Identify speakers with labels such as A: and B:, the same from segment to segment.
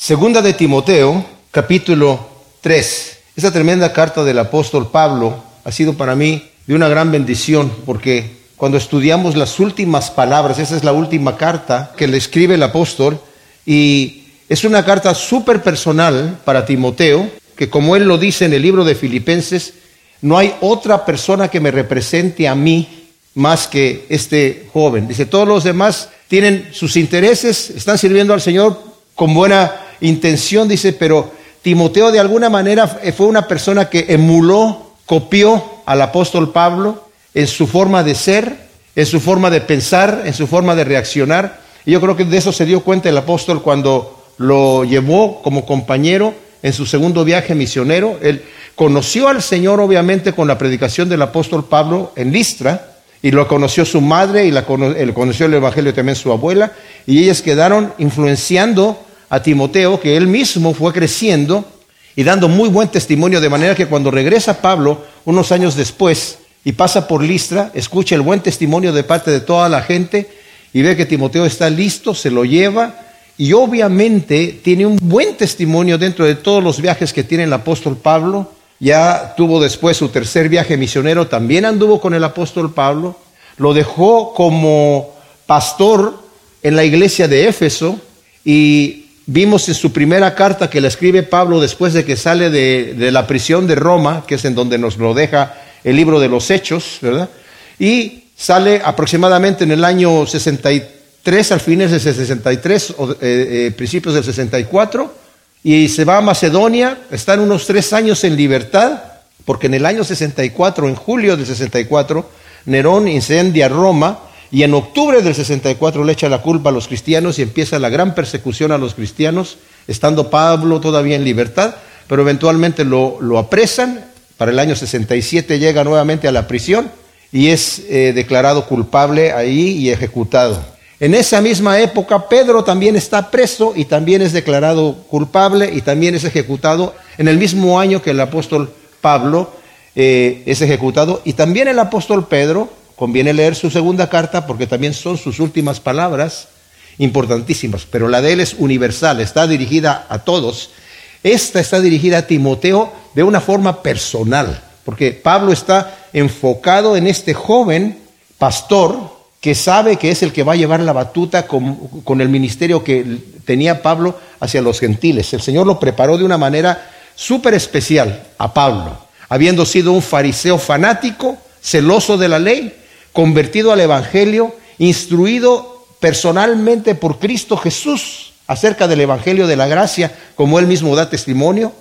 A: Segunda de Timoteo, capítulo 3. Esta tremenda carta del apóstol Pablo ha sido para mí de una gran bendición porque cuando estudiamos las últimas palabras, esa es la última carta que le escribe el apóstol y es una carta súper personal para Timoteo, que como él lo dice en el libro de Filipenses, no hay otra persona que me represente a mí más que este joven. Dice, todos los demás tienen sus intereses, están sirviendo al Señor con buena intención, dice, pero Timoteo de alguna manera fue una persona que emuló, copió al apóstol Pablo en su forma de ser, en su forma de pensar, en su forma de reaccionar. Y yo creo que de eso se dio cuenta el apóstol cuando lo llevó como compañero en su segundo viaje misionero. Él conoció al Señor obviamente con la predicación del apóstol Pablo en Listra, y lo conoció su madre y la conoció el Evangelio también su abuela, y ellas quedaron influenciando a Timoteo, que él mismo fue creciendo y dando muy buen testimonio, de manera que cuando regresa Pablo, unos años después, y pasa por Listra, escucha el buen testimonio de parte de toda la gente y ve que Timoteo está listo, se lo lleva y obviamente tiene un buen testimonio dentro de todos los viajes que tiene el apóstol Pablo. Ya tuvo después su tercer viaje misionero, también anduvo con el apóstol Pablo, lo dejó como pastor en la iglesia de Éfeso y Vimos en su primera carta que le escribe Pablo después de que sale de, la prisión de Roma, que es en donde nos lo deja el libro de los Hechos, ¿verdad? Y sale aproximadamente en el año 63, al fines de 63, o, eh, eh, principios del 64, y se va a Macedonia, están unos tres años en libertad, porque en el año 64, en julio del 64, Nerón incendia Roma y en octubre del 64 le echa la culpa a los cristianos y empieza la gran persecución a los cristianos, estando Pablo todavía en libertad, pero eventualmente lo, apresan, para el año 67 llega nuevamente a la prisión y es eh, declarado culpable ahí y ejecutado. En esa misma época Pedro también está preso y también es declarado culpable y también es ejecutado en el mismo año que el apóstol Pablo eh, es ejecutado y también el apóstol Pedro Conviene leer su segunda carta porque también son sus últimas palabras importantísimas, pero la de él es universal, está dirigida a todos. Esta está dirigida a Timoteo de una forma personal, porque Pablo está enfocado en este joven pastor que sabe que es el que va a llevar la batuta con, el ministerio que tenía Pablo hacia los gentiles. El Señor lo preparó de una manera súper especial a Pablo, habiendo sido un fariseo fanático, celoso de la ley, convertido al Evangelio, instruido personalmente por Cristo Jesús acerca del Evangelio de la gracia, como él mismo da testimonio,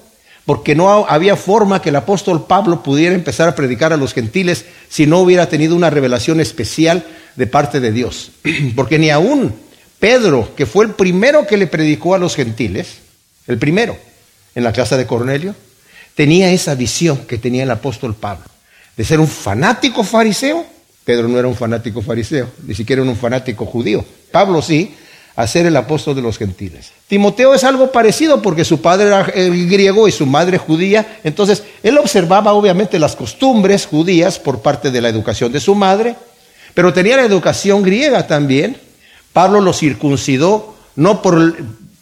A: porque no había forma que el apóstol Pablo pudiera empezar a predicar a los gentiles si no hubiera tenido una revelación especial de parte de Dios. Porque ni aún Pedro, que fue el primero que le predicó a los gentiles, el primero en la casa de Cornelio, tenía esa visión que tenía el apóstol Pablo, de ser un fanático fariseo Pedro no era un fanático fariseo, ni siquiera un fanático judío. Pablo sí, a ser el apóstol de los gentiles. Timoteo es algo parecido porque su padre era griego y su madre judía, entonces él observaba obviamente las costumbres judías por parte de la educación de su madre, pero tenía la educación griega también. Pablo lo circuncidó no por,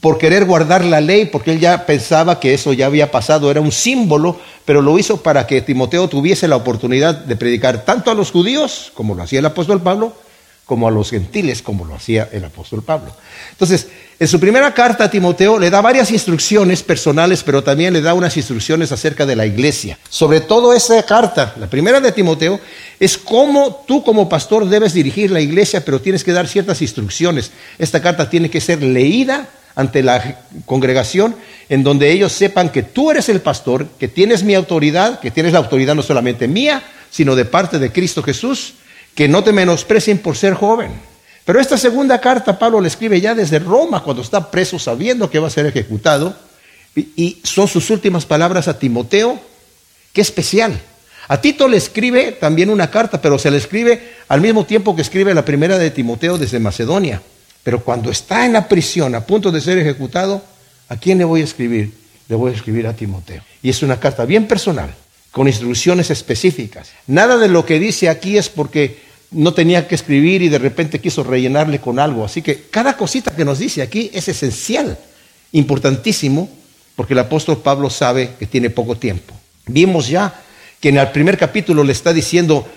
A: por querer guardar la ley, porque él ya pensaba que eso ya había pasado, era un símbolo, pero lo hizo para que Timoteo tuviese la oportunidad de predicar tanto a los judíos, como lo hacía el apóstol Pablo, como a los gentiles, como lo hacía el apóstol Pablo. Entonces, en su primera carta a Timoteo le da varias instrucciones personales, pero también le da unas instrucciones acerca de la iglesia. Sobre todo esa carta, la primera de Timoteo, es cómo tú como pastor debes dirigir la iglesia, pero tienes que dar ciertas instrucciones. Esta carta tiene que ser leída ante la congregación, en donde ellos sepan que tú eres el pastor, que tienes mi autoridad, que tienes la autoridad no solamente mía, sino de parte de Cristo Jesús, que no te menosprecien por ser joven. Pero esta segunda carta Pablo le escribe ya desde Roma, cuando está preso sabiendo que va a ser ejecutado, y son sus últimas palabras a Timoteo, qué especial. A Tito le escribe también una carta, pero se le escribe al mismo tiempo que escribe la primera de Timoteo desde Macedonia. Pero cuando está en la prisión a punto de ser ejecutado, ¿a quién le voy a escribir? Le voy a escribir a Timoteo. Y es una carta bien personal, con instrucciones específicas. Nada de lo que dice aquí es porque no tenía que escribir y de repente quiso rellenarle con algo. Así que cada cosita que nos dice aquí es esencial importantísimo porque el apóstol Pablo sabe que tiene poco tiempo. Vimos ya que en el primer capítulo le está diciendo,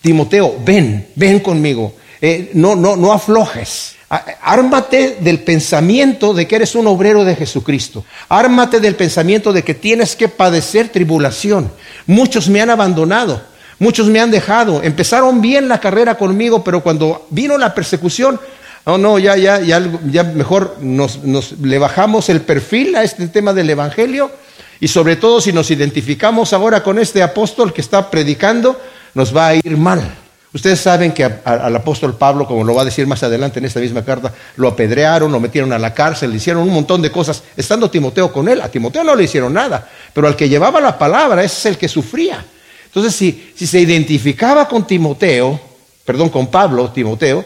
A: Timoteo, ven, ven conmigo, eh, no, no, no aflojes. Ármate del pensamiento de que eres un obrero de Jesucristo. Ármate del pensamiento de que tienes que padecer tribulación. Muchos me han abandonado, muchos me han dejado. Empezaron bien la carrera conmigo, pero cuando vino la persecución, no, no, ya, ya, ya, ya mejor nos, nos, le bajamos el perfil a este tema del Evangelio y sobre todo si nos identificamos ahora con este apóstol que está predicando, nos va a ir mal. Ustedes saben que al apóstol Pablo, como lo va a decir más adelante en esta misma carta, lo apedrearon, lo metieron a la cárcel, le hicieron un montón de cosas, estando Timoteo con él. A Timoteo no le hicieron nada, pero al que llevaba la palabra, ese es el que sufría. Entonces, si, si se identificaba con Timoteo, perdón, con Pablo, Timoteo,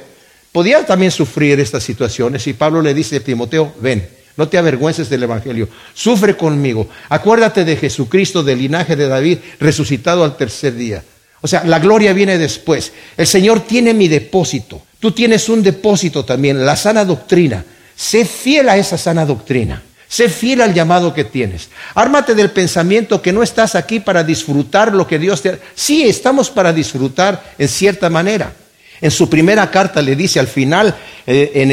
A: podía también sufrir estas situaciones y Pablo le dice a Timoteo, ven, no te avergüences del Evangelio, sufre conmigo, acuérdate de Jesucristo del linaje de David, resucitado al tercer día. O sea, la gloria viene después. El Señor tiene mi depósito, tú tienes un depósito también, la sana doctrina. Sé fiel a esa sana doctrina. Sé fiel al llamado que tienes. Ármate del pensamiento que no estás aquí para disfrutar lo que Dios te ha... Sí, estamos para disfrutar en cierta manera. En su primera carta le dice al final, eh, en,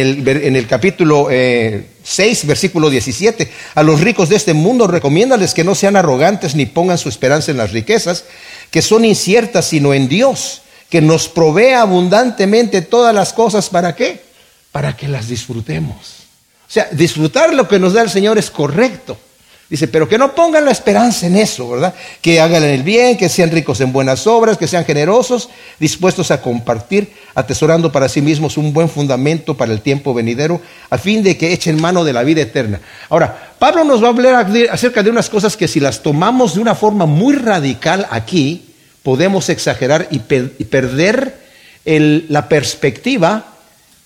A: el, capítulo 6, eh, versículo 17, a los ricos de este mundo recomiéndales que no sean arrogantes ni pongan su esperanza en las riquezas, que son inciertas, sino en Dios, que nos provee abundantemente todas las cosas. ¿Para qué? Para que las disfrutemos. O sea, disfrutar lo que nos da el Señor es correcto. Dice, pero que no pongan la esperanza en eso, ¿verdad? Que hagan el bien, que sean ricos en buenas obras, que sean generosos, dispuestos a compartir, atesorando para sí mismos un buen fundamento para el tiempo venidero, a fin de que echen mano de la vida eterna. Ahora, Pablo nos va a hablar acerca de unas cosas que si las tomamos de una forma muy radical aquí, podemos exagerar y, perder la perspectiva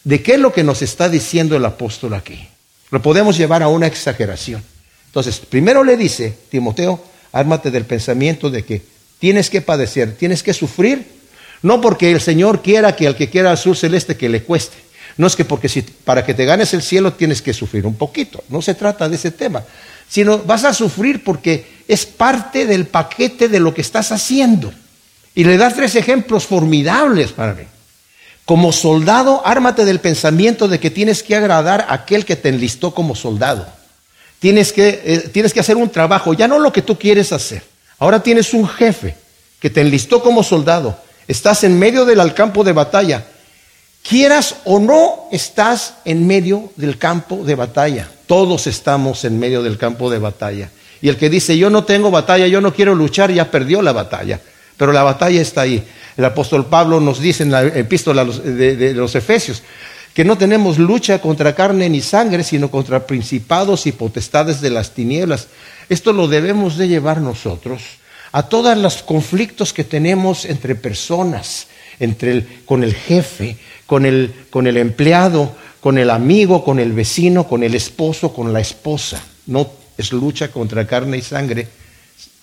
A: de qué es lo que nos está diciendo el apóstol aquí. Lo podemos llevar a una exageración. Entonces, primero le dice, Timoteo, ármate del pensamiento de que tienes que padecer, tienes que sufrir, no porque el Señor quiera que al que quiera azul celeste que le cueste. No es que porque si, para que te ganes el cielo tienes que sufrir un poquito. No se trata de ese tema. Sino vas a sufrir porque es parte del paquete de lo que estás haciendo. Y le das tres ejemplos formidables para mí. Como soldado, ármate del pensamiento de que tienes que agradar a aquel que te enlistó como soldado. Tienes que, eh, tienes que hacer un trabajo, ya no lo que tú quieres hacer. Ahora tienes un jefe que te enlistó como soldado. Estás en medio del campo de batalla. Quieras o no, estás en medio del campo de batalla. Todos estamos en medio del campo de batalla. Y el que dice, yo no tengo batalla, yo no quiero luchar, ya perdió la batalla. Pero la batalla está ahí. El apóstol Pablo nos dice en la epístola de los Efesios, que no tenemos lucha contra carne ni sangre, sino contra principados y potestades de las tinieblas. Esto lo debemos de llevar nosotros a todos los conflictos que tenemos entre personas, entre el, con el jefe, con el, con el empleado, con el amigo, con el vecino, con el esposo, con la esposa. No es lucha contra carne y sangre,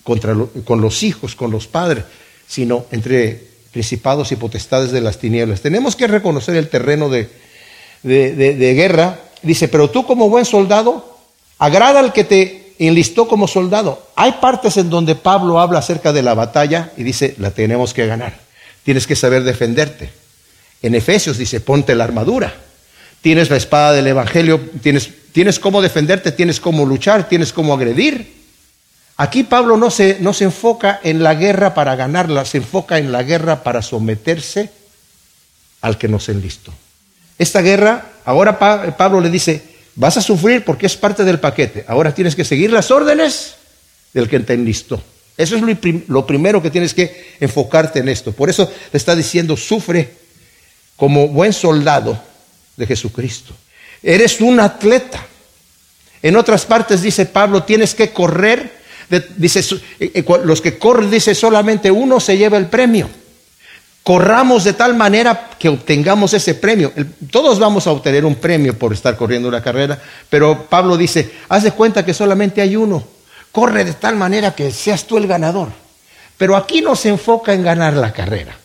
A: contra con los hijos, con los padres, sino entre principados y potestades de las tinieblas. Tenemos que reconocer el terreno de, de, guerra, dice, pero tú como buen soldado, agrada al que te enlistó como soldado. Hay partes en donde Pablo habla acerca de la batalla y dice, la tenemos que ganar. Tienes que saber defenderte. En Efesios dice, ponte la armadura. Tienes la espada del Evangelio, tienes, tienes cómo defenderte, tienes cómo luchar, tienes cómo agredir. Aquí Pablo no se, no se enfoca en la guerra para ganarla, se enfoca en la guerra para someterse al que nos enlistó. Esta guerra, ahora Pablo le dice, vas a sufrir porque es parte del paquete. Ahora tienes que seguir las órdenes del que te enlistó. Eso es lo, primero que tienes que enfocarte en esto. Por eso le está diciendo, sufre como buen soldado de Jesucristo. Eres un atleta. En otras partes dice Pablo, tienes que correr. dice, eh, eh, los que corren, dice, solamente uno se lleva el premio corramos de tal manera que obtengamos ese premio. Todos vamos a obtener un premio por estar corriendo una carrera, pero Pablo dice, haz de cuenta que solamente hay uno. Corre de tal manera que seas tú el ganador. Pero aquí no se enfoca en ganar la carrera.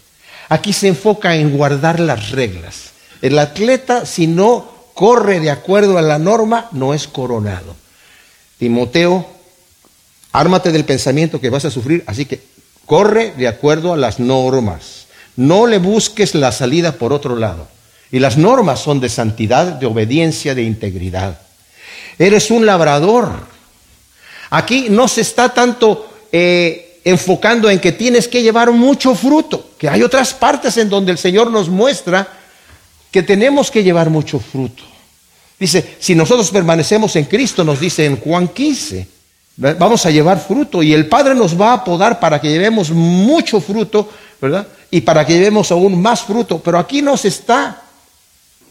A: Aquí se enfoca en guardar las reglas. El atleta, si no corre de acuerdo a la norma, no es coronado. Timoteo, ármate del pensamiento que vas a sufrir, así que corre de acuerdo a las normas. No le busques la salida por otro lado. Y las normas son de santidad, de obediencia, de integridad. Eres un labrador. Aquí no se está tanto eh, enfocando en que tienes que llevar mucho fruto, que hay otras partes en donde el Señor nos muestra que tenemos que llevar mucho fruto. Dice, si nosotros permanecemos en Cristo, nos dice en Juan 15, vamos a llevar fruto y el Padre nos va a podar para que llevemos mucho fruto, ¿verdad? Y para que llevemos aún más fruto. Pero aquí no se está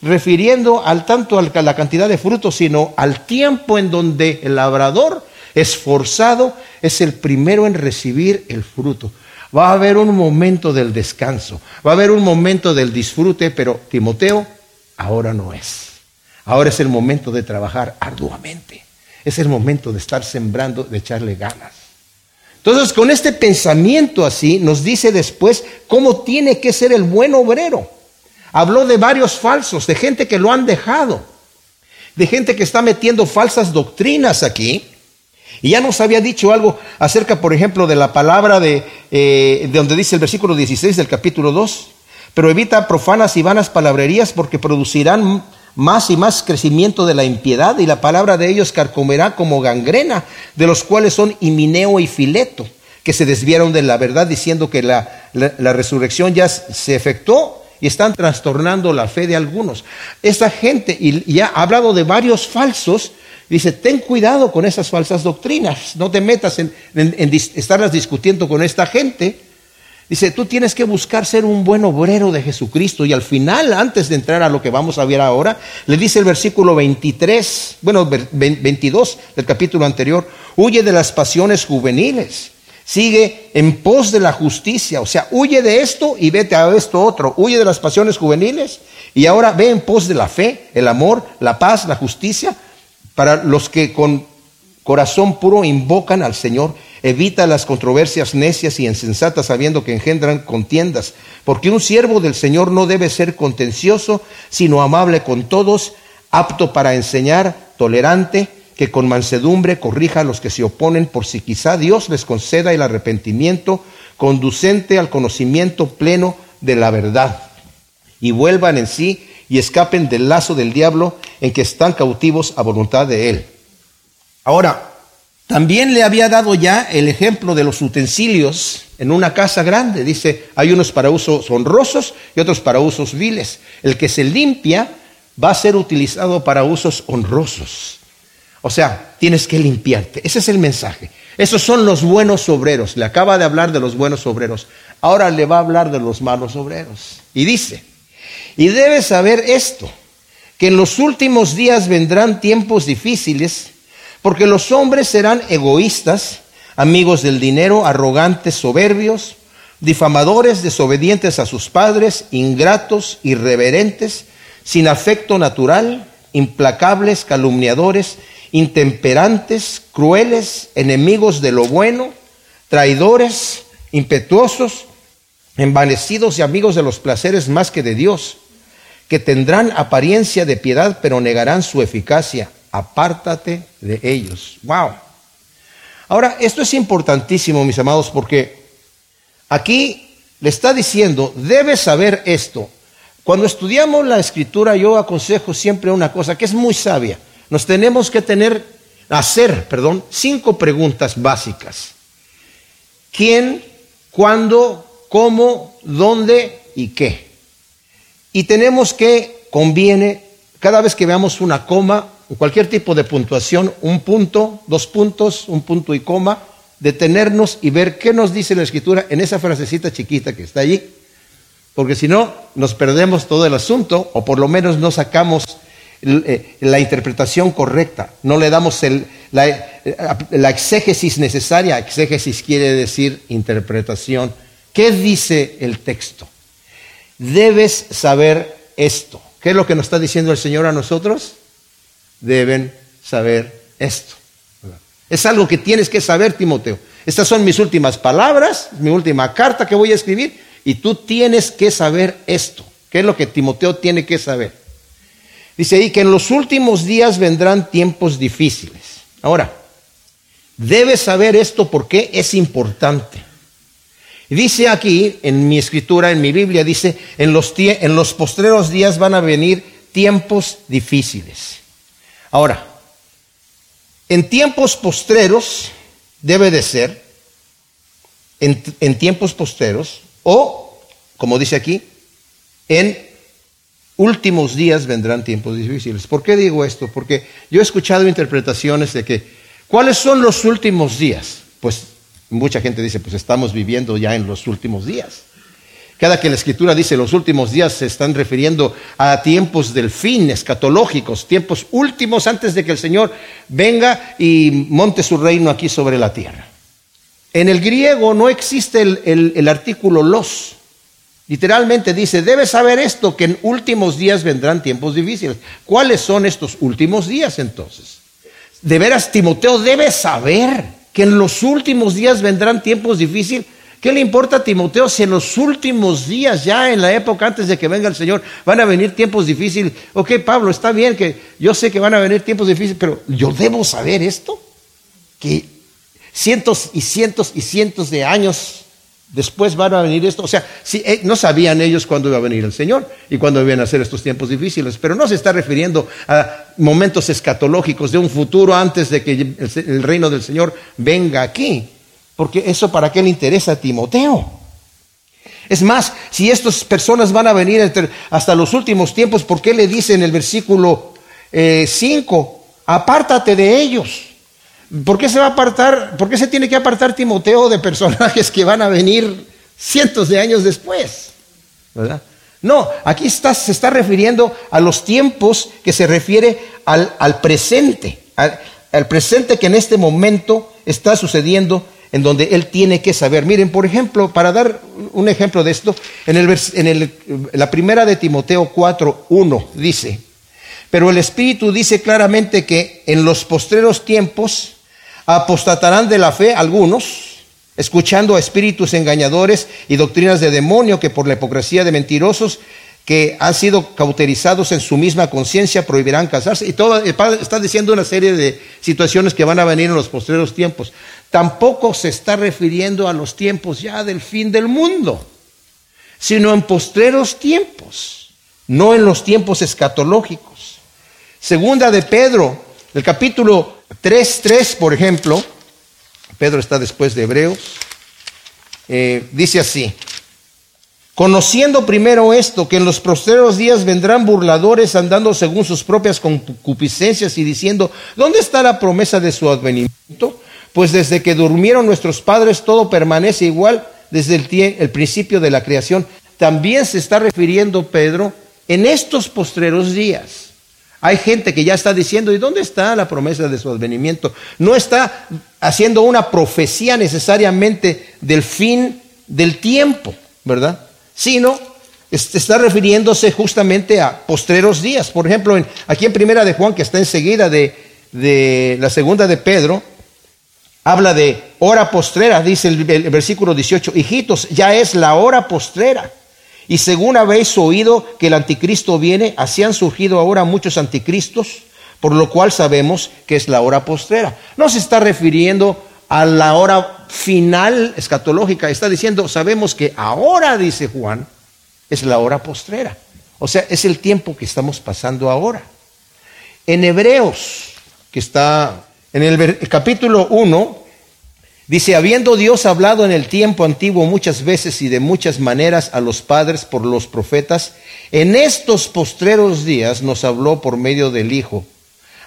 A: refiriendo al tanto a la cantidad de fruto, sino al tiempo en donde el labrador esforzado es el primero en recibir el fruto. Va a haber un momento del descanso, va a haber un momento del disfrute, pero Timoteo ahora no es. Ahora es el momento de trabajar arduamente. Es el momento de estar sembrando, de echarle ganas. Entonces, con este pensamiento así, nos dice después cómo tiene que ser el buen obrero. Habló de varios falsos, de gente que lo han dejado, de gente que está metiendo falsas doctrinas aquí. Y ya nos había dicho algo acerca, por ejemplo, de la palabra de, eh, de donde dice el versículo 16 del capítulo 2. Pero evita profanas y vanas palabrerías porque producirán más y más crecimiento de la impiedad, y la palabra de ellos carcomerá como gangrena, de los cuales son Himineo y Fileto, que se desviaron de la verdad diciendo que la, resurrección ya se efectuó y están trastornando la fe de algunos. Esta gente, y ya ha hablado de varios falsos, dice, ten cuidado con esas falsas doctrinas, no te metas en estarlas discutiendo con esta gente, Dice, tú tienes que buscar ser un buen obrero de Jesucristo. Y al final, antes de entrar a lo que vamos a ver ahora, le dice el versículo 23, bueno, 22 del capítulo anterior, huye de las pasiones juveniles, sigue en pos de la justicia. O sea, huye de esto y vete a esto otro. Huye de las pasiones juveniles y ahora ve en pos de la fe, el amor, la paz, la justicia, para los que con corazón puro invocan al Señor Evita las controversias necias y insensatas sabiendo que engendran contiendas, porque un siervo del Señor no debe ser contencioso, sino amable con todos, apto para enseñar, tolerante, que con mansedumbre corrija a los que se oponen, por si quizá Dios les conceda el arrepentimiento conducente al conocimiento pleno de la verdad, y vuelvan en sí y escapen del lazo del diablo en que están cautivos a voluntad de él. Ahora, también le había dado ya el ejemplo de los utensilios en una casa grande. Dice, hay unos para usos honrosos y otros para usos viles. El que se limpia va a ser utilizado para usos honrosos. O sea, tienes que limpiarte. Ese es el mensaje. Esos son los buenos obreros. Le acaba de hablar de los buenos obreros. Ahora le va a hablar de los malos obreros. Y dice, y debes saber esto, que en los últimos días vendrán tiempos difíciles porque los hombres serán egoístas, amigos del dinero, arrogantes, soberbios, difamadores, desobedientes a sus padres, ingratos, irreverentes, sin afecto natural, implacables, calumniadores, intemperantes, crueles, enemigos de lo bueno, traidores, impetuosos, envanecidos y amigos de los placeres más que de Dios, que tendrán apariencia de piedad pero negarán su eficacia apártate de ellos. Wow. Ahora, esto es importantísimo, mis amados, porque aquí le está diciendo, debes saber esto. Cuando estudiamos la escritura, yo aconsejo siempre una cosa que es muy sabia. Nos tenemos que tener, hacer, perdón, cinco preguntas básicas. ¿Quién, cuándo, cómo, dónde y qué? Y tenemos que, conviene, cada vez que veamos una coma, cualquier tipo de puntuación, un punto, dos puntos, un punto y coma, detenernos y ver qué nos dice la escritura en esa frasecita chiquita que está allí. Porque si no, nos perdemos todo el asunto o por lo menos no sacamos eh, la interpretación correcta, no le damos la, la exégesis necesaria. Exégesis quiere decir interpretación. ¿Qué dice el texto? Debes saber esto. ¿Qué es lo que nos está diciendo el Señor a nosotros? deben saber esto. Es algo que tienes que saber, Timoteo. Estas son mis últimas palabras, mi última carta que voy a escribir, y tú tienes que saber esto. ¿Qué es lo que Timoteo tiene que saber? Dice ahí que en los últimos días vendrán tiempos difíciles. Ahora, Debes saber esto porque es importante. Dice aquí, en mi escritura, en mi Biblia, dice, en los, postreros días van a venir tiempos difíciles. Ahora, en tiempos postreros debe de ser, en, en tiempos postreros, o, como dice aquí, en últimos días vendrán tiempos difíciles. ¿Por qué digo esto? Porque yo he escuchado interpretaciones de que ¿Cuáles son los últimos días? Pues mucha gente dice, pues estamos viviendo ya en los últimos días. Cada que la escritura dice los últimos días se están refiriendo a tiempos del fin, escatológicos, tiempos últimos antes de que el Señor venga y monte su reino aquí sobre la tierra. En el griego no existe el, artículo los. Literalmente dice, debes saber esto, que en últimos días vendrán tiempos difíciles. ¿Cuáles son estos últimos días entonces? De veras, Timoteo debe saber que en los últimos días vendrán tiempos difíciles. ¿Qué le importa a Timoteo si en los últimos días, ya en la época antes de que venga el Señor, van a venir tiempos difíciles? Ok, Pablo, está bien que yo sé que van a venir tiempos difíciles, pero yo debo saber esto, que cientos y cientos y cientos de años Después van a venir esto. O sea, si, eh, no sabían ellos cuándo iba a venir el Señor y cuándo iban a ser estos tiempos difíciles, pero no se está refiriendo a momentos escatológicos de un futuro antes de que el, reino del Señor venga aquí. Porque eso para qué le interesa a Timoteo. Es más, si estas personas van a venir hasta los últimos tiempos, ¿por qué le dice en el versículo 5, eh, apártate de ellos? ¿Por qué se va a apartar? ¿Por qué se tiene que apartar Timoteo de personajes que van a venir cientos de años después? ¿Verdad? No, aquí se está refiriendo a los tiempos que se refiere al, presente, al, presente que en este momento está sucediendo, en donde él tiene que saber. Miren, por ejemplo, para dar un ejemplo de esto, en, el, en la primera de Timoteo 4, 1 dice, pero el Espíritu dice claramente que en los postreros tiempos apostatarán de la fe algunos, escuchando a espíritus engañadores y doctrinas de demonio que por la hipocresía de mentirosos que han sido cauterizados en su misma conciencia prohibirán casarse. Y todo está diciendo una serie de situaciones que van a venir en los postreros tiempos. Tampoco se está refiriendo a los tiempos ya del fin del mundo, sino en postreros tiempos, no en los tiempos escatológicos. Segunda de Pedro, el capítulo 3.3, por ejemplo, Pedro está después de Hebreos, eh, dice así, conociendo primero esto, que en los postreros días vendrán burladores andando según sus propias concupiscencias y diciendo, ¿dónde está la promesa de su advenimiento? Pues desde que durmieron nuestros padres todo permanece igual desde el, el principio de la creación. También se está refiriendo Pedro en estos postreros días. Hay gente que ya está diciendo, ¿y dónde está la promesa de su advenimiento? No está haciendo una profecía necesariamente del fin del tiempo, ¿verdad? Sino está refiriéndose justamente a postreros días. Por ejemplo, aquí en Primera de Juan, que está enseguida de, de la segunda de Pedro, habla de hora postrera, dice el versículo 18, hijitos, ya es la hora postrera. Y según habéis oído que el anticristo viene, así han surgido ahora muchos anticristos, por lo cual sabemos que es la hora postrera. No se está refiriendo a la hora final escatológica, está diciendo, sabemos que ahora, dice Juan, es la hora postrera. O sea, es el tiempo que estamos pasando ahora. En Hebreos, que está en el capítulo 1, Dice, habiendo Dios hablado en el tiempo antiguo muchas veces y de muchas maneras a los padres por los profetas, en estos postreros días nos habló por medio del Hijo,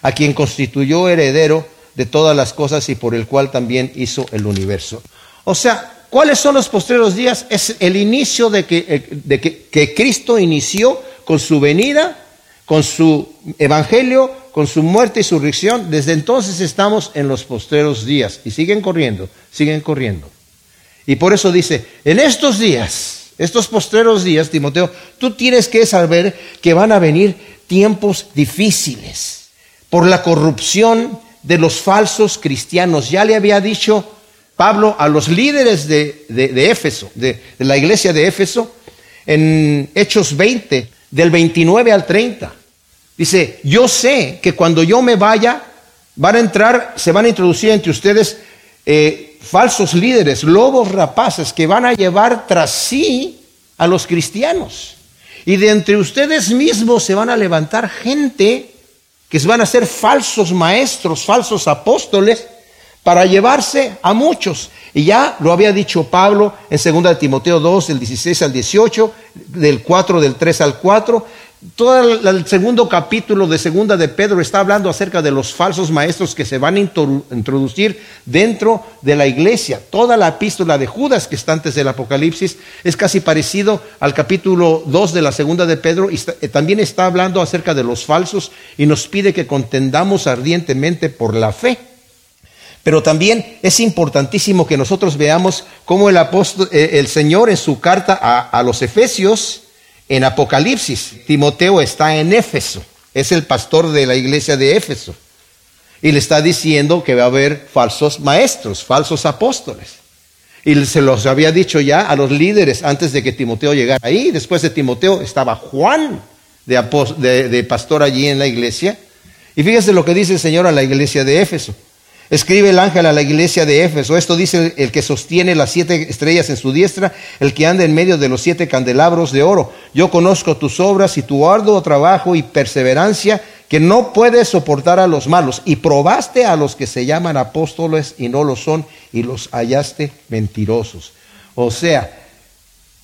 A: a quien constituyó heredero de todas las cosas y por el cual también hizo el universo. O sea, ¿cuáles son los postreros días? Es el inicio de que, eh, de que, que Cristo inició con su venida, con su evangelio, con su muerte y su resurrección, desde entonces estamos en los postreros días y siguen corriendo, siguen corriendo. Y por eso dice, en estos días, estos postreros días, Timoteo, tú tienes que saber que van a venir tiempos difíciles por la corrupción de los falsos cristianos. Ya le había dicho Pablo a los líderes de, Éfeso, de, de la iglesia de Éfeso, en Hechos 20, del 29 al 30. Dice, yo sé que cuando yo me vaya, van a entrar, se van a introducir entre ustedes eh, falsos líderes, lobos rapaces que van a llevar tras sí a los cristianos. Y de entre ustedes mismos se van a levantar gente que van a ser falsos maestros, falsos apóstoles, para llevarse a muchos. Y ya lo había dicho Pablo en 2 de Timoteo 2, del 16 al 18, del 4, del 3 al 4. Todo el segundo capítulo de Segunda de Pedro está hablando acerca de los falsos maestros que se van a introducir dentro de la iglesia. Toda la epístola de Judas que está antes del Apocalipsis es casi parecido al capítulo 2 de la Segunda de Pedro y eh, también está hablando acerca de los falsos y nos pide que contendamos ardientemente por la fe. Pero también es importantísimo que nosotros veamos cómo el, apóstol, eh, el Señor en su carta a, los Efesios, en Apocalipsis, Timoteo está en Éfeso, es el pastor de la iglesia de Éfeso. Y le está diciendo que va a haber falsos maestros, falsos apóstoles. Y se los había dicho ya a los líderes antes de que Timoteo llegara ahí. Después de Timoteo estaba Juan de, de pastor allí en la iglesia. Y fíjese lo que dice el Señor a la iglesia de Éfeso. Escribe el ángel a la iglesia de Éfeso. Esto dice el que sostiene las siete estrellas en su diestra, el que anda en medio de los siete candelabros de oro. Yo conozco tus obras y tu arduo trabajo y perseverancia, que no puedes soportar a los malos. Y probaste a los que se llaman apóstoles y no lo son, y los hallaste mentirosos. O sea,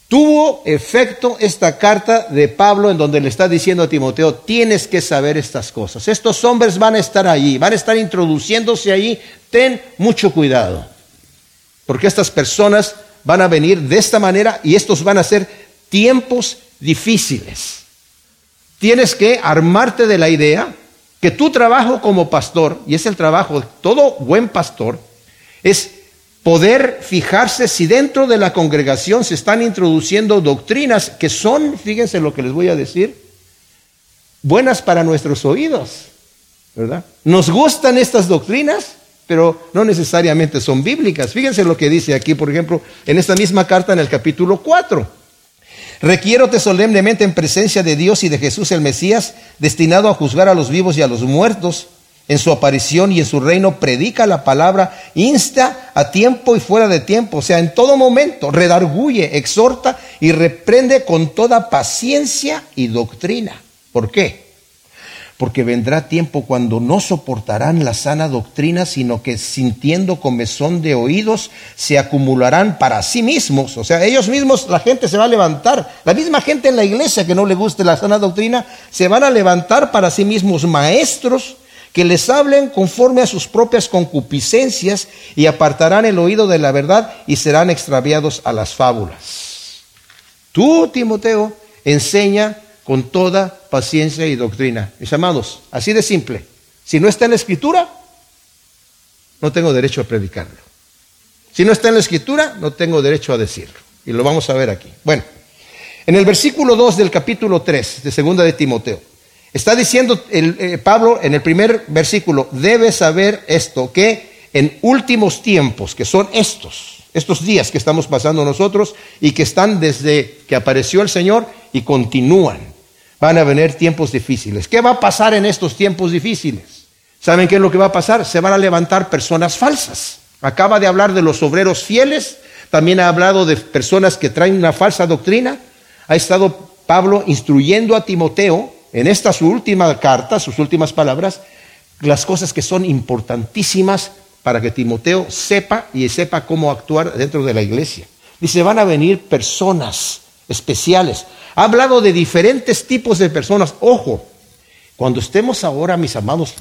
A: Tuvo efecto esta carta de Pablo en donde le está diciendo a Timoteo, tienes que saber estas cosas. Estos hombres van a estar allí, van a estar introduciéndose allí. Ten mucho cuidado, porque estas personas van a venir de esta manera y estos van a ser tiempos difíciles. Tienes que armarte de la idea que tu trabajo como pastor, y es el trabajo de todo buen pastor, es poder fijarse si dentro de la congregación se están introduciendo doctrinas que son, fíjense lo que les voy a decir, buenas para nuestros oídos, ¿verdad? Nos gustan estas doctrinas, pero no necesariamente son bíblicas. Fíjense lo que dice aquí, por ejemplo, en esta misma carta en el capítulo 4. Requiérote solemnemente en presencia de Dios y de Jesús el Mesías, destinado a juzgar a los vivos y a los muertos en su aparición y en su reino, predica la palabra, insta a tiempo y fuera de tiempo, o sea, en todo momento, redarguye, exhorta y reprende con toda paciencia y doctrina. ¿Por qué? Porque vendrá tiempo cuando no soportarán la sana doctrina, sino que sintiendo comezón de oídos, se acumularán para sí mismos. O sea, ellos mismos, la gente se va a levantar. La misma gente en la iglesia que no le guste la sana doctrina, se van a levantar para sí mismos maestros que les hablen conforme a sus propias concupiscencias y apartarán el oído de la verdad y serán extraviados a las fábulas. Tú, Timoteo, enseña con toda paciencia y doctrina. Mis amados, así de simple. Si no está en la escritura, no tengo derecho a predicarlo. Si no está en la escritura, no tengo derecho a decirlo. Y lo vamos a ver aquí. Bueno, en el versículo 2 del capítulo 3 de segunda de Timoteo, Está diciendo eh, Pablo en el primer versículo, debe saber esto, que en últimos tiempos, que son estos, estos días que estamos pasando nosotros y que están desde que apareció el Señor y continúan, van a venir tiempos difíciles. ¿Qué va a pasar en estos tiempos difíciles? ¿Saben qué es lo que va a pasar? Se van a levantar personas falsas. Acaba de hablar de los obreros fieles, también ha hablado de personas que traen una falsa doctrina. Ha estado Pablo instruyendo a Timoteo en esta su última carta, sus últimas palabras, las cosas que son importantísimas para que Timoteo sepa y sepa cómo actuar dentro de la iglesia. Dice, van a venir personas especiales. Ha hablado de diferentes tipos de personas. Ojo, cuando estemos ahora, mis amados,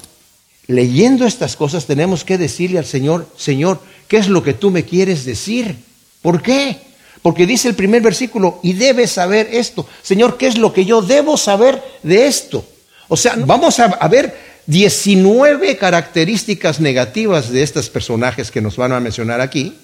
A: leyendo estas cosas, tenemos que decirle al Señor, Señor, ¿qué es lo que tú me quieres decir? ¿Por qué? Porque dice el primer versículo, y debes saber esto. Señor, ¿qué es lo que yo debo saber de esto? O sea, vamos a, ver 19 características negativas de estos personajes que nos van a mencionar aquí,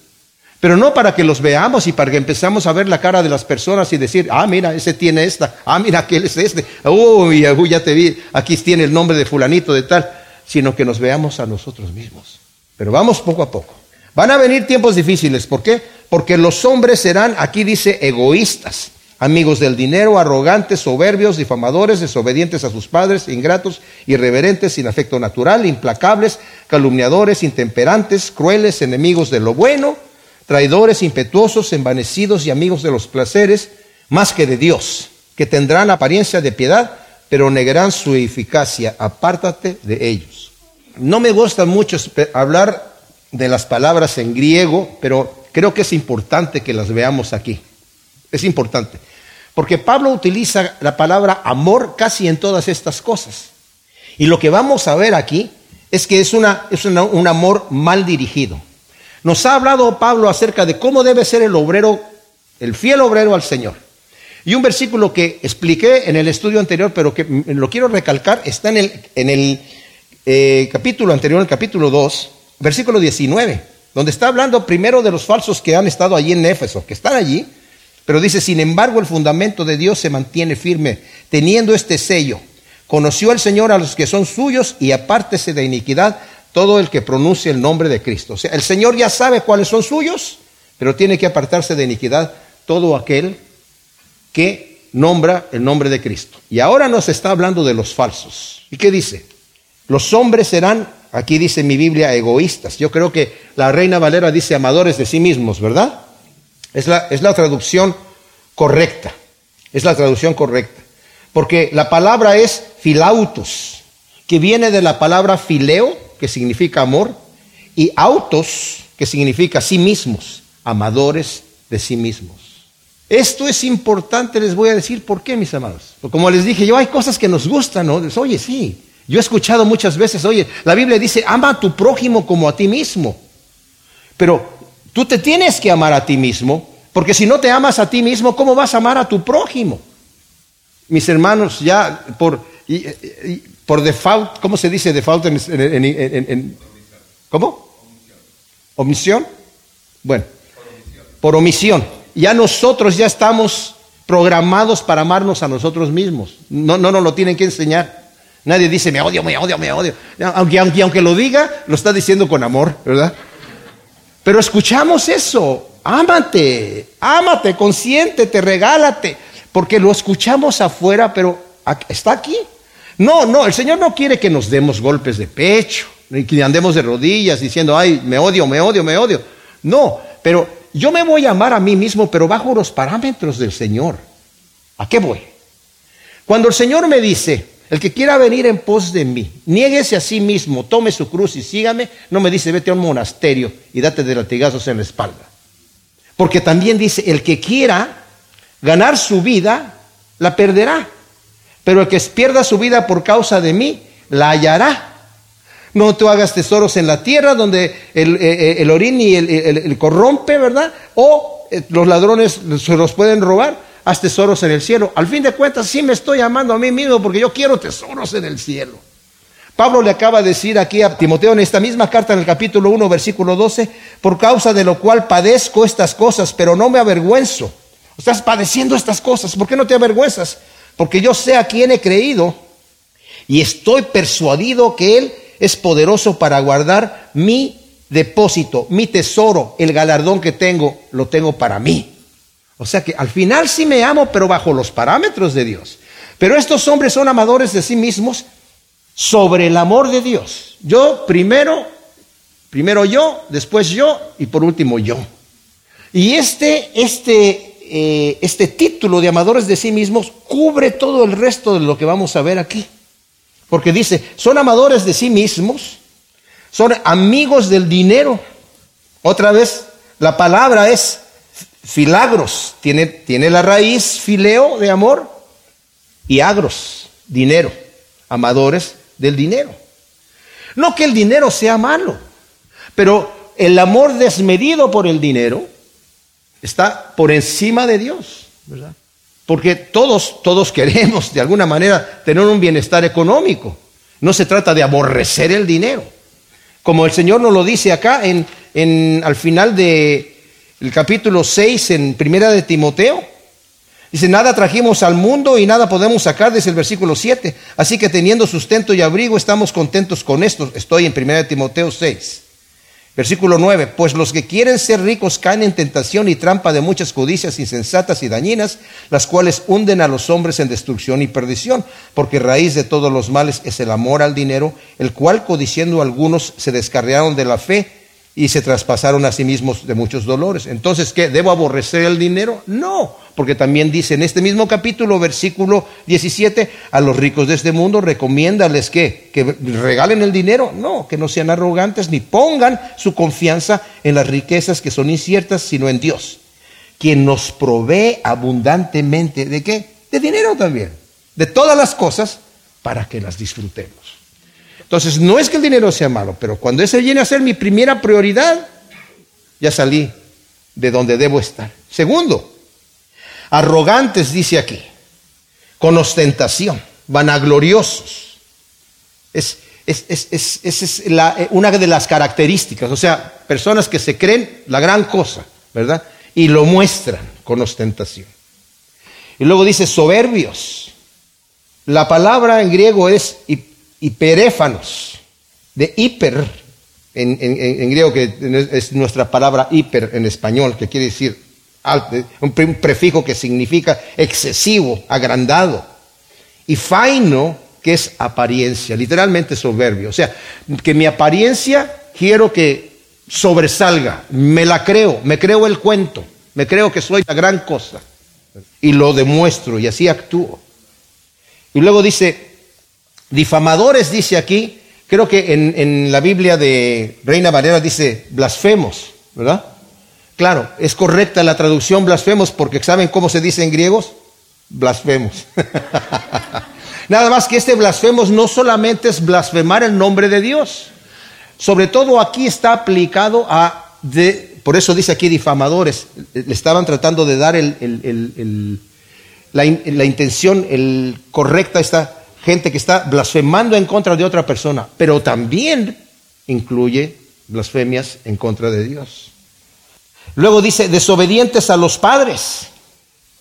A: pero no para que los veamos y para que empezamos a ver la cara de las personas y decir, ah, mira, ese tiene esta, ah, mira, aquel es este, uy, ya te vi, aquí tiene el nombre de fulanito de tal, sino que nos veamos a nosotros mismos. Pero vamos poco a poco. Van a venir tiempos difíciles, ¿por qué? Porque los hombres serán, aquí dice, egoístas, amigos del dinero, arrogantes, soberbios, difamadores, desobedientes a sus padres, ingratos, irreverentes, sin afecto natural, implacables, calumniadores, intemperantes, crueles, enemigos de lo bueno, traidores, impetuosos, envanecidos y amigos de los placeres, más que de Dios, que tendrán apariencia de piedad, pero negarán su eficacia. Apártate de ellos. No me gusta mucho hablar de las palabras en griego, pero creo que es importante que las veamos aquí. Es importante. Porque Pablo utiliza la palabra amor casi en todas estas cosas. Y lo que vamos a ver aquí es que es, una, es un amor mal dirigido. Nos ha hablado Pablo acerca de cómo debe ser el obrero, el fiel obrero al Señor. Y un versículo que expliqué en el estudio anterior, pero que lo quiero recalcar, está en el, en el eh, capítulo anterior, el capítulo 2, versículo 19, donde está hablando primero de los falsos que han estado allí en Éfeso, que están allí, pero dice, sin embargo, el fundamento de Dios se mantiene firme, teniendo este sello. Conoció el Señor a los que son suyos y apártese de iniquidad todo el que pronuncie el nombre de Cristo. O sea, el Señor ya sabe cuáles son suyos, pero tiene que apartarse de iniquidad todo aquel que nombra el nombre de Cristo. Y ahora nos está hablando de los falsos. ¿Y qué dice? Los hombres serán, aquí dice mi Biblia, egoístas. Yo creo que la Reina Valera dice amadores de sí mismos, ¿verdad? Es la, es la traducción correcta. Es la traducción correcta. Porque la palabra es filautos, que viene de la palabra fileo, que significa amor, y autos, que significa sí mismos, amadores de sí mismos. Esto es importante, les voy a decir por qué, mis amados. como les dije, yo hay cosas que nos gustan, ¿no? Oye, sí. Yo he escuchado muchas veces, oye, la Biblia dice, ama a tu prójimo como a ti mismo. Pero Tú te tienes que amar a ti mismo, porque si no te amas a ti mismo, ¿cómo vas a amar a tu prójimo? Mis hermanos, ya por, por default, ¿cómo se dice default en, ¿Cómo? ¿Omisión? Bueno, por omisión. Ya nosotros ya estamos programados para amarnos a nosotros mismos. No, no nos lo tienen que enseñar. Nadie dice me odio, me odio, me odio. Aunque, aunque, aunque lo diga, lo está diciendo con amor, ¿verdad? Pero escuchamos eso, ámate, ámate, consiéntete, regálate, porque lo escuchamos afuera, pero está aquí. No, no, el Señor no quiere que nos demos golpes de pecho, ni que andemos de rodillas diciendo, ay, me odio, me odio, me odio. No, pero yo me voy a amar a mí mismo, pero bajo los parámetros del Señor. ¿A qué voy? Cuando el Señor me dice, el que quiera venir en pos de mí, niéguese a sí mismo, tome su cruz y sígame, no me dice vete a un monasterio y date de latigazos en la espalda. Porque también dice, el que quiera ganar su vida, la perderá. Pero el que pierda su vida por causa de mí, la hallará. No tú hagas tesoros en la tierra donde el, eh, eh, orín y el, corrompe, ¿verdad? O eh, los ladrones se los pueden robar haz tesoros en el cielo. Al fin de cuentas, sí me estoy amando a mí mismo porque yo quiero tesoros en el cielo. Pablo le acaba de decir aquí a Timoteo en esta misma carta en el capítulo 1, versículo 12, por causa de lo cual padezco estas cosas, pero no me avergüenzo. Estás padeciendo estas cosas, ¿por qué no te avergüenzas? Porque yo sé a quién he creído y estoy persuadido que Él es poderoso para guardar mi depósito, mi tesoro, el galardón que tengo, lo tengo para mí. O sea que al final sí me amo, pero bajo los parámetros de Dios. Pero estos hombres son amadores de sí mismos sobre el amor de Dios. Yo primero, primero yo, después yo y por último yo. Y este, este, eh, este título de amadores de sí mismos cubre todo el resto de lo que vamos a ver aquí. Porque dice, son amadores de sí mismos, son amigos del dinero. Otra vez, la palabra es Filagros tiene, tiene la raíz fileo de amor y agros, dinero, amadores del dinero. No que el dinero sea malo, pero el amor desmedido por el dinero está por encima de Dios, ¿verdad? Porque todos, todos queremos de alguna manera tener un bienestar económico. No se trata de aborrecer el dinero. Como el Señor nos lo dice acá en, en al final de, el capítulo 6 en Primera de Timoteo. Dice, nada trajimos al mundo y nada podemos sacar, desde el versículo 7. Así que teniendo sustento y abrigo, estamos contentos con esto. Estoy en Primera de Timoteo 6. Versículo 9, pues los que quieren ser ricos caen en tentación y trampa de muchas codicias insensatas y dañinas, las cuales hunden a los hombres en destrucción y perdición, porque raíz de todos los males es el amor al dinero, el cual codiciando algunos se descarriaron de la fe y se traspasaron a sí mismos de muchos dolores. Entonces, ¿qué? ¿Debo aborrecer el dinero? No, porque también dice en este mismo capítulo, versículo 17, a los ricos de este mundo, recomiéndales que, que regalen el dinero. No, que no sean arrogantes ni pongan su confianza en las riquezas que son inciertas, sino en Dios, quien nos provee abundantemente de qué? De dinero también, de todas las cosas, para que las disfrutemos. Entonces, no es que el dinero sea malo, pero cuando ese viene a ser mi primera prioridad, ya salí de donde debo estar. Segundo, arrogantes, dice aquí, con ostentación, vanagloriosos. Es, es, es, es una de las características, o sea, personas que se creen la gran cosa, ¿verdad? Y lo muestran con ostentación. Y luego dice soberbios. La palabra en griego es hiperéfanos, de hiper, en, griego que es nuestra palabra hiper en español, que quiere decir alto, un prefijo que significa excesivo, agrandado, y faino, que es apariencia, literalmente soberbio, o sea, que mi apariencia quiero que sobresalga, me la creo, me creo el cuento, me creo que soy la gran cosa, y lo demuestro, y así actúo. Y luego dice, Difamadores dice aquí, creo que en, la Biblia de Reina Valera dice blasfemos, ¿verdad? Claro, es correcta la traducción blasfemos porque ¿saben cómo se dice en griegos? Blasfemos. Nada más que este blasfemos no solamente es blasfemar el nombre de Dios, sobre todo aquí está aplicado a, de, por eso dice aquí difamadores, le estaban tratando de dar el, la, la, intención el, correcta esta gente que está blasfemando en contra de otra persona, pero también incluye blasfemias en contra de Dios. Luego dice, desobedientes a los padres.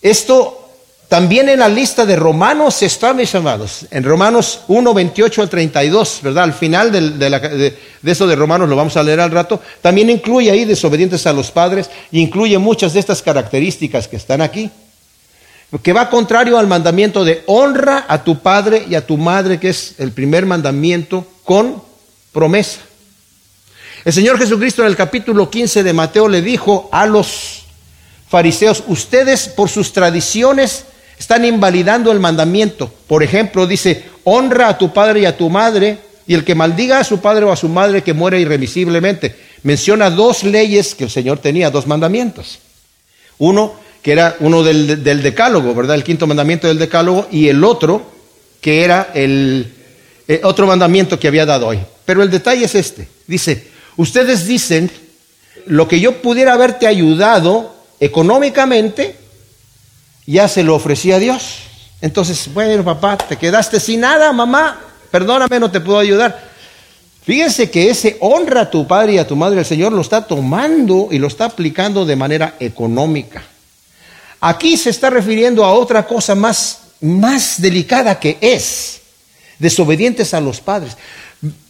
A: Esto también en la lista de Romanos está, mis amados. En Romanos 1, 28 al 32, ¿verdad? Al final de, de, eso de Romanos lo vamos a leer al rato. También incluye ahí desobedientes a los padres y incluye muchas de estas características que están aquí que va contrario al mandamiento de honra a tu padre y a tu madre, que es el primer mandamiento, con promesa. El Señor Jesucristo en el capítulo 15 de Mateo le dijo a los fariseos, ustedes por sus tradiciones están invalidando el mandamiento. Por ejemplo, dice, honra a tu padre y a tu madre, y el que maldiga a su padre o a su madre que muere irremisiblemente. Menciona dos leyes que el Señor tenía, dos mandamientos. Uno, que era uno del, decálogo, ¿verdad? El quinto mandamiento del decálogo, y el otro, que era el, el otro mandamiento que había dado hoy. Pero el detalle es este. Dice, ustedes dicen, lo que yo pudiera haberte ayudado económicamente, ya se lo ofrecí a Dios. Entonces, bueno, papá, te quedaste sin nada, mamá, perdóname, no te puedo ayudar. Fíjense que ese honra a tu padre y a tu madre, el Señor lo está tomando y lo está aplicando de manera económica. Aquí se está refiriendo a otra cosa más, más delicada que es desobedientes a los padres.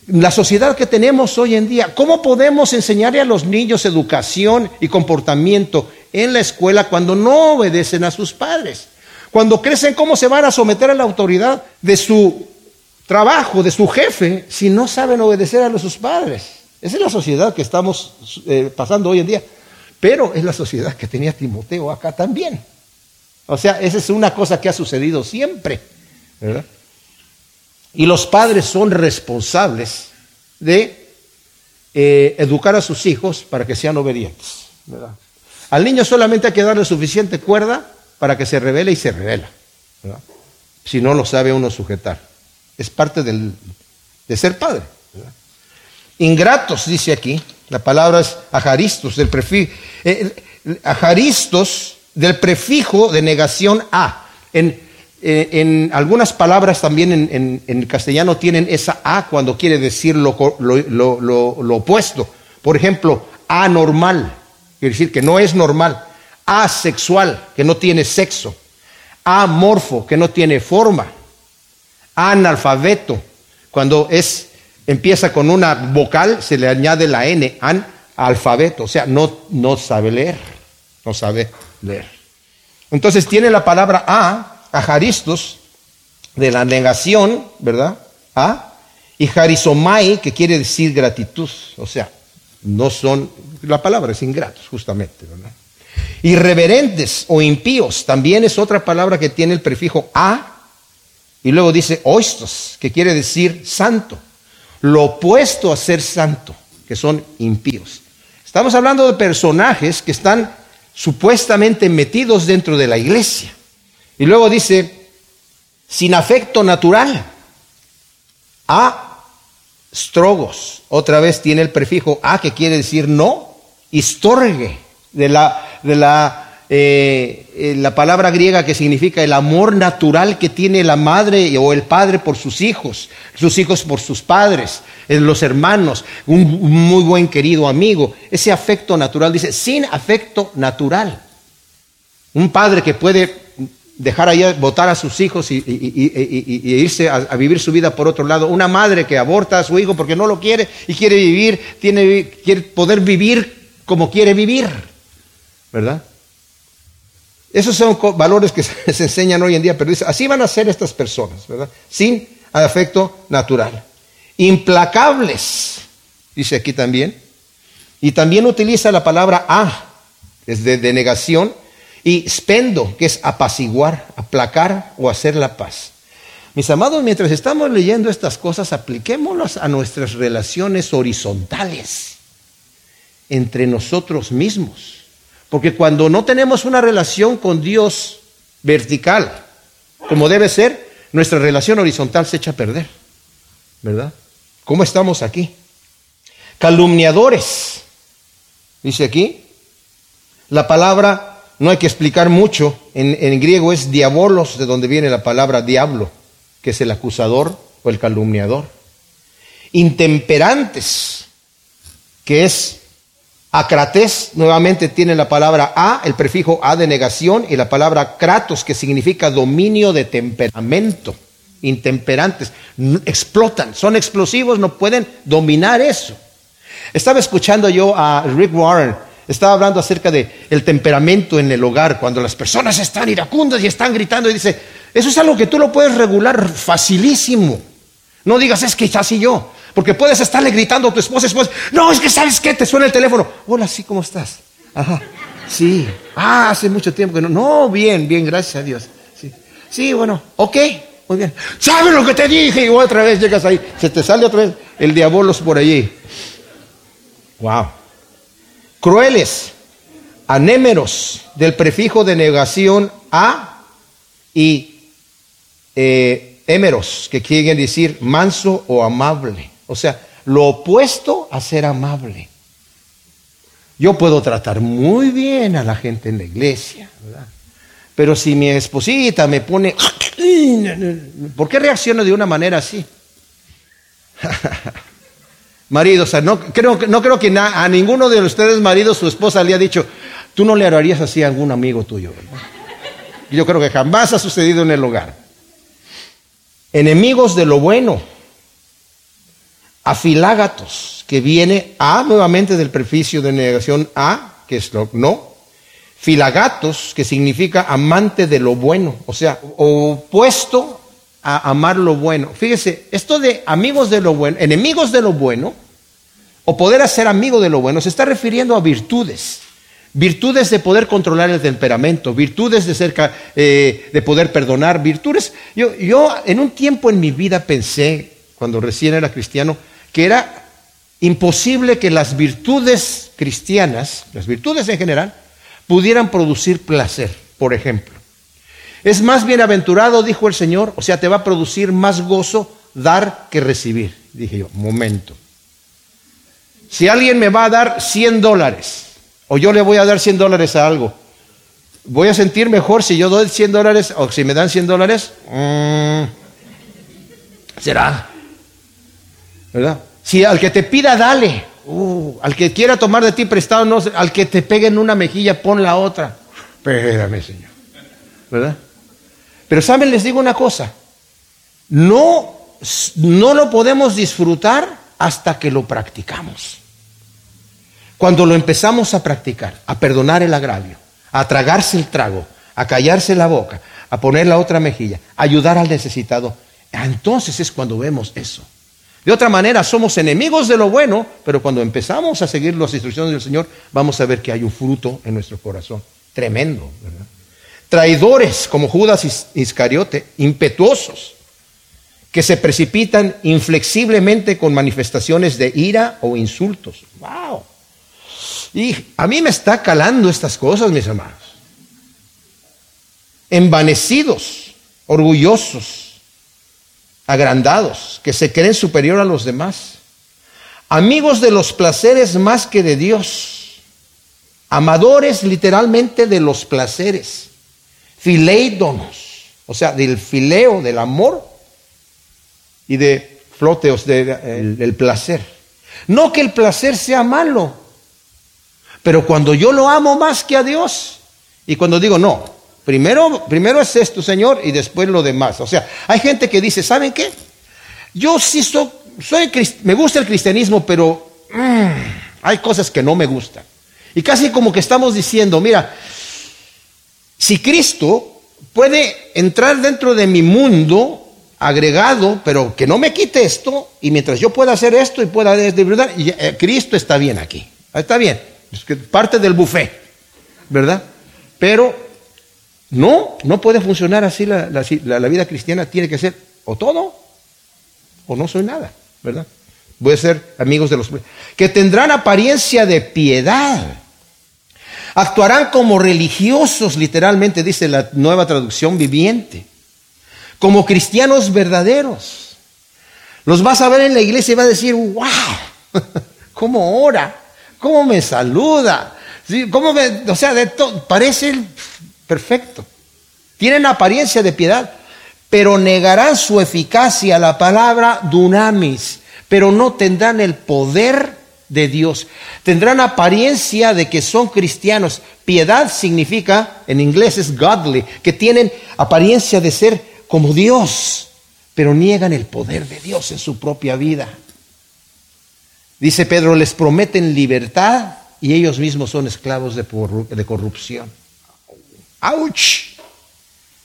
A: La sociedad que tenemos hoy en día, ¿cómo podemos enseñarle a los niños educación y comportamiento en la escuela cuando no obedecen a sus padres? Cuando crecen, ¿cómo se van a someter a la autoridad de su trabajo, de su jefe, si no saben obedecer a sus padres? Esa es la sociedad que estamos eh, pasando hoy en día. Pero es la sociedad que tenía Timoteo acá también. O sea, esa es una cosa que ha sucedido siempre. Y los padres son responsables de eh, educar a sus hijos para que sean obedientes. Al niño solamente hay que darle suficiente cuerda para que se revele y se revela. Si no lo sabe uno sujetar. Es parte de ser padre. Ingratos, dice aquí, la palabra es ajaristos, del prefijo, eh, ajaristos del prefijo de negación a. En, eh, en algunas palabras también en, en, castellano tienen esa a cuando quiere decir lo, lo, lo, opuesto. Por ejemplo, anormal, quiere decir que no es normal. Asexual, que no tiene sexo. Amorfo, que no tiene forma. Analfabeto, cuando es Empieza con una vocal, se le añade la N, an, alfabeto, o sea, no, no sabe leer, no sabe leer. Entonces tiene la palabra a, ajaristos, de la negación, ¿verdad? A, y jarizomai, que quiere decir gratitud, o sea, no son, la palabra es ingratos, justamente, ¿verdad? Irreverentes o impíos, también es otra palabra que tiene el prefijo a, y luego dice oistos, que quiere decir santo, lo opuesto a ser santo, que son impíos. Estamos hablando de personajes que están supuestamente metidos dentro de la iglesia. Y luego dice, sin afecto natural, a strogos, otra vez tiene el prefijo a que quiere decir no, historge, de la, de la eh, eh, la palabra griega que significa el amor natural que tiene la madre o el padre por sus hijos, sus hijos por sus padres, eh, los hermanos, un muy buen querido amigo. Ese afecto natural, dice, sin afecto natural. Un padre que puede dejar allá, votar a sus hijos y, irse a, vivir su vida por otro lado. Una madre que aborta a su hijo porque no lo quiere y quiere vivir, tiene, quiere poder vivir como quiere vivir, ¿verdad? Esos son valores que se enseñan hoy en día, pero dice, así van a ser estas personas, ¿verdad? Sin afecto natural. Implacables, dice aquí también. Y también utiliza la palabra a, es de, negación, y spendo, que es apaciguar, aplacar o hacer la paz. Mis amados, mientras estamos leyendo estas cosas, apliquémoslas a nuestras relaciones horizontales entre nosotros mismos. Porque cuando no tenemos una relación con Dios vertical, como debe ser, nuestra relación horizontal se echa a perder. ¿Verdad? ¿Cómo estamos aquí? Calumniadores, dice aquí. La palabra no hay que explicar mucho. En, en, griego es diabolos, de donde viene la palabra diablo, que es el acusador o el calumniador. Intemperantes, que es Acrates nuevamente tiene la palabra a, el prefijo a de negación, y la palabra kratos, que significa dominio de temperamento. Intemperantes, explotan, son explosivos, no pueden dominar eso. Estaba escuchando yo a Rick Warren, estaba hablando acerca de el temperamento en el hogar, cuando las personas están iracundas y están gritando y dice, eso es algo que tú lo puedes regular facilísimo. No digas, es que así yo. Porque puedes estarle gritando a tu esposa, esposa, no, es que sabes qué, te suena el teléfono. Hola, sí, ¿cómo estás? Ajá, sí. Ah, hace mucho tiempo que no. No, bien, bien, gracias a Dios. Sí, sí bueno, ok, muy bien. ¿Sabes lo que te dije? Y otra vez llegas ahí. Se te sale otra vez el diabolos por allí. Wow. Crueles, anémeros, del prefijo de negación a y eh, émeros, que quieren decir manso o amable. O sea, lo opuesto a ser amable. Yo puedo tratar muy bien a la gente en la iglesia, ¿verdad? Pero si mi esposita me pone, ¿por qué reacciono de una manera así? Marido, o sea, no creo, no creo que a ninguno de ustedes, maridos, su esposa le ha dicho, tú no le harías así a algún amigo tuyo. Yo creo que jamás ha sucedido en el hogar. Enemigos de lo bueno afilágatos, que viene a nuevamente del preficio de negación a, que es lo no, filagatos, que significa amante de lo bueno, o sea, opuesto a amar lo bueno. Fíjese, esto de amigos de lo bueno, enemigos de lo bueno, o poder hacer amigo de lo bueno, se está refiriendo a virtudes. Virtudes de poder controlar el temperamento, virtudes de, cerca, eh, de poder perdonar, virtudes. Yo, yo en un tiempo en mi vida pensé, cuando recién era cristiano, que era imposible que las virtudes cristianas, las virtudes en general, pudieran producir placer, por ejemplo. Es más bienaventurado, dijo el Señor, o sea, te va a producir más gozo dar que recibir. Dije yo, momento. Si alguien me va a dar 100 dólares, o yo le voy a dar 100 dólares a algo, ¿voy a sentir mejor si yo doy 100 dólares o si me dan 100 dólares? Mm, ¿Será? ¿Verdad? Si al que te pida, dale. Uh, al que quiera tomar de ti prestado, no, al que te pegue en una mejilla, pon la otra. Espérame, Señor. ¿Verdad? Pero saben, les digo una cosa. No, no lo podemos disfrutar hasta que lo practicamos. Cuando lo empezamos a practicar, a perdonar el agravio, a tragarse el trago, a callarse la boca, a poner la otra mejilla, a ayudar al necesitado, entonces es cuando vemos eso. De otra manera, somos enemigos de lo bueno, pero cuando empezamos a seguir las instrucciones del Señor, vamos a ver que hay un fruto en nuestro corazón. Tremendo, ¿verdad? Traidores como Judas Iscariote, impetuosos, que se precipitan inflexiblemente con manifestaciones de ira o insultos. ¡Wow! Y a mí me está calando estas cosas, mis hermanos. Envanecidos, orgullosos, agrandados, que se creen superior a los demás. Amigos de los placeres más que de Dios. Amadores literalmente de los placeres. Fileidonos, o sea, del fileo, del amor y de floteos, del placer. No que el placer sea malo, pero cuando yo lo amo más que a Dios, y cuando digo, no, primero, primero es esto, Señor, y después lo demás. O sea, hay gente que dice, ¿saben qué? Yo sí soy, me gusta el cristianismo, pero mm, hay cosas que no me gustan. Y casi como que estamos diciendo, mira, si Cristo puede entrar dentro de mi mundo agregado, pero que no me quite esto, y mientras yo pueda hacer esto y pueda verdad, eh, Cristo está bien aquí, está bien. Es que parte del buffet, ¿verdad? Pero no, no puede funcionar así la, la, vida cristiana, tiene que ser o todo o no soy nada, ¿verdad? Voy a ser amigos de los que tendrán apariencia de piedad. Actuarán como religiosos, literalmente dice la nueva traducción viviente, como cristianos verdaderos. Los vas a ver en la iglesia y va a decir, wow, ¿cómo ora? cómo me saluda, ¿Cómo o sea, de parece perfecto. Tienen apariencia de piedad, pero negarán su eficacia la palabra dunamis, pero no tendrán el poder de Dios. Tendrán apariencia de que son cristianos. Piedad significa, en inglés es godly, que tienen apariencia de ser como Dios, pero niegan el poder de Dios en su propia vida. Dice Pedro, les prometen libertad y ellos mismos son esclavos de, corrupción. ¡Auch!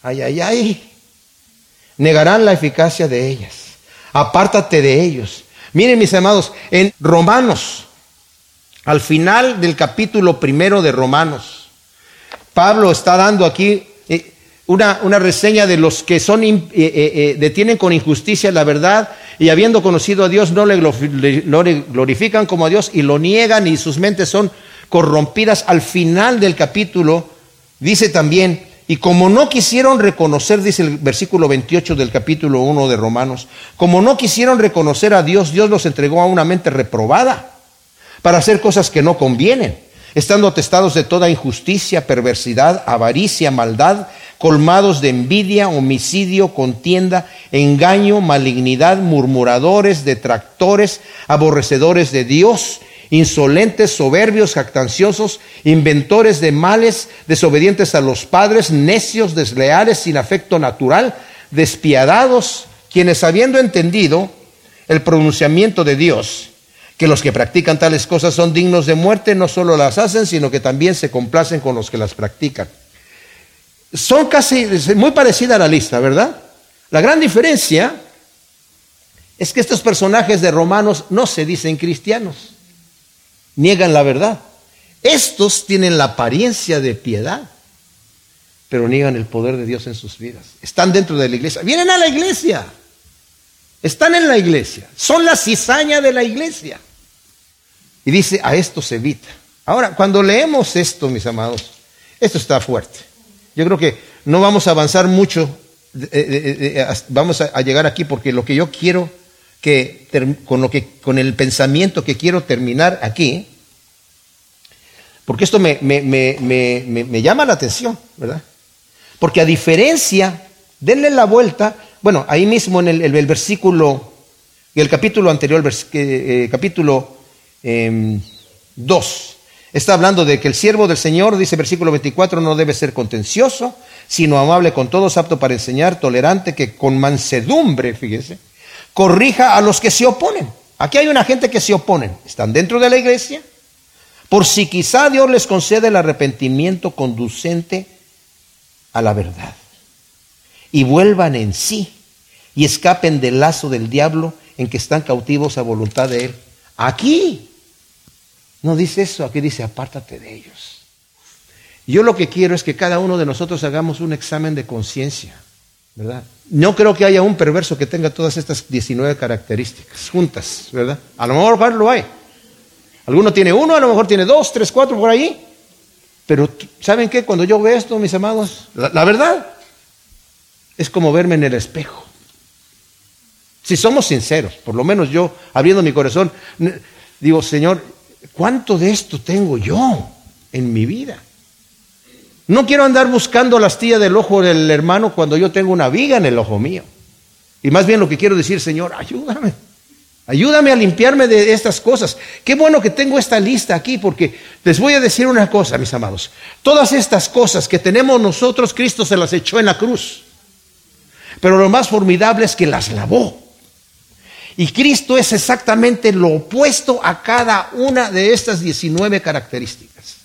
A: ¡Ay, ay, ay! Negarán la eficacia de ellas. Apártate de ellos. Miren mis amados, en Romanos, al final del capítulo primero de Romanos, Pablo está dando aquí eh, una, una reseña de los que son, eh, eh, detienen con injusticia la verdad y habiendo conocido a Dios no le glorifican como a Dios y lo niegan y sus mentes son corrompidas. Al final del capítulo dice también, y como no quisieron reconocer, dice el versículo 28 del capítulo 1 de Romanos, como no quisieron reconocer a Dios, Dios los entregó a una mente reprobada para hacer cosas que no convienen, estando atestados de toda injusticia, perversidad, avaricia, maldad, colmados de envidia, homicidio, contienda, engaño, malignidad, murmuradores, detractores, aborrecedores de Dios, insolentes, soberbios, jactanciosos, inventores de males, desobedientes a los padres, necios, desleales, sin afecto natural, despiadados, quienes habiendo entendido el pronunciamiento de Dios, que los que practican tales cosas son dignos de muerte, no solo las hacen, sino que también se complacen con los que las practican son casi muy parecida a la lista, ¿verdad? La gran diferencia es que estos personajes de Romanos no se dicen cristianos, niegan la verdad. Estos tienen la apariencia de piedad, pero niegan el poder de Dios en sus vidas. Están dentro de la iglesia, vienen a la iglesia, están en la iglesia, son la cizaña de la iglesia. Y dice, a esto se evita. Ahora, cuando leemos esto, mis amados, esto está fuerte. Yo creo que no vamos a avanzar mucho, vamos a, llegar aquí porque lo que yo quiero que con lo que con el pensamiento que quiero terminar aquí, porque esto me, me, llama la atención, ¿verdad? Porque a diferencia, denle la vuelta, bueno, ahí mismo en el, el, versículo, el capítulo anterior, el eh, capítulo 2, em, Está hablando de que el siervo del Señor, dice versículo 24, no debe ser contencioso, sino amable con todos, apto para enseñar, tolerante, que con mansedumbre, fíjese, corrija a los que se oponen. Aquí hay una gente que se oponen. Están dentro de la iglesia, por si quizá Dios les concede el arrepentimiento conducente a la verdad, y vuelvan en sí y escapen del lazo del diablo en que están cautivos a voluntad de Él. Aquí no dice eso, aquí dice apártate de ellos. Yo lo que quiero es que cada uno de nosotros hagamos un examen de conciencia, ¿verdad? No creo que haya un perverso que tenga todas estas 19 características juntas, ¿verdad? A lo mejor lo hay. Alguno tiene uno, a lo mejor tiene dos, tres, cuatro por ahí. Pero ¿saben qué? Cuando yo veo esto, mis amados, la verdad es como verme en el espejo. Si somos sinceros, por lo menos yo, abriendo mi corazón, digo, Señor, ¿cuánto de esto tengo yo en mi vida? No quiero andar buscando la astilla del ojo del hermano cuando yo tengo una viga en el ojo mío. Y más bien lo que quiero decir, Señor, ayúdame. Ayúdame a limpiarme de estas cosas. Qué bueno que tengo esta lista aquí porque les voy a decir una cosa, mis amados. Todas estas cosas que tenemos nosotros, Cristo se las echó en la cruz. Pero lo más formidable es que las lavó. Y Cristo es exactamente lo opuesto a cada una de estas 19 características.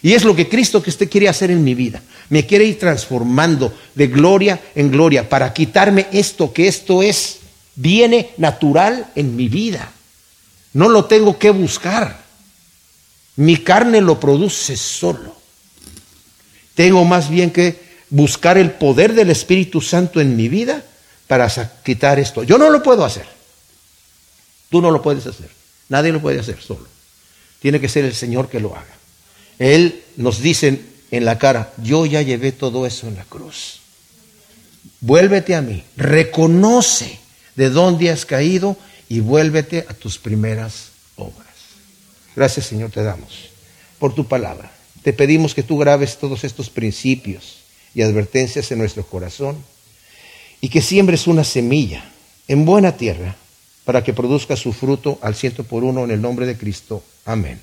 A: Y es lo que Cristo que usted quiere hacer en mi vida. Me quiere ir transformando de gloria en gloria para quitarme esto que esto es, viene natural en mi vida. No lo tengo que buscar. Mi carne lo produce solo. Tengo más bien que buscar el poder del Espíritu Santo en mi vida para quitar esto. Yo no lo puedo hacer. Tú no lo puedes hacer. Nadie lo puede hacer solo. Tiene que ser el Señor que lo haga. Él nos dice en la cara, yo ya llevé todo eso en la cruz. Vuélvete a mí, reconoce de dónde has caído y vuélvete a tus primeras obras. Gracias Señor te damos por tu palabra. Te pedimos que tú grabes todos estos principios y advertencias en nuestro corazón y que siembres una semilla en buena tierra para que produzca su fruto al ciento por uno en el nombre de Cristo. Amén.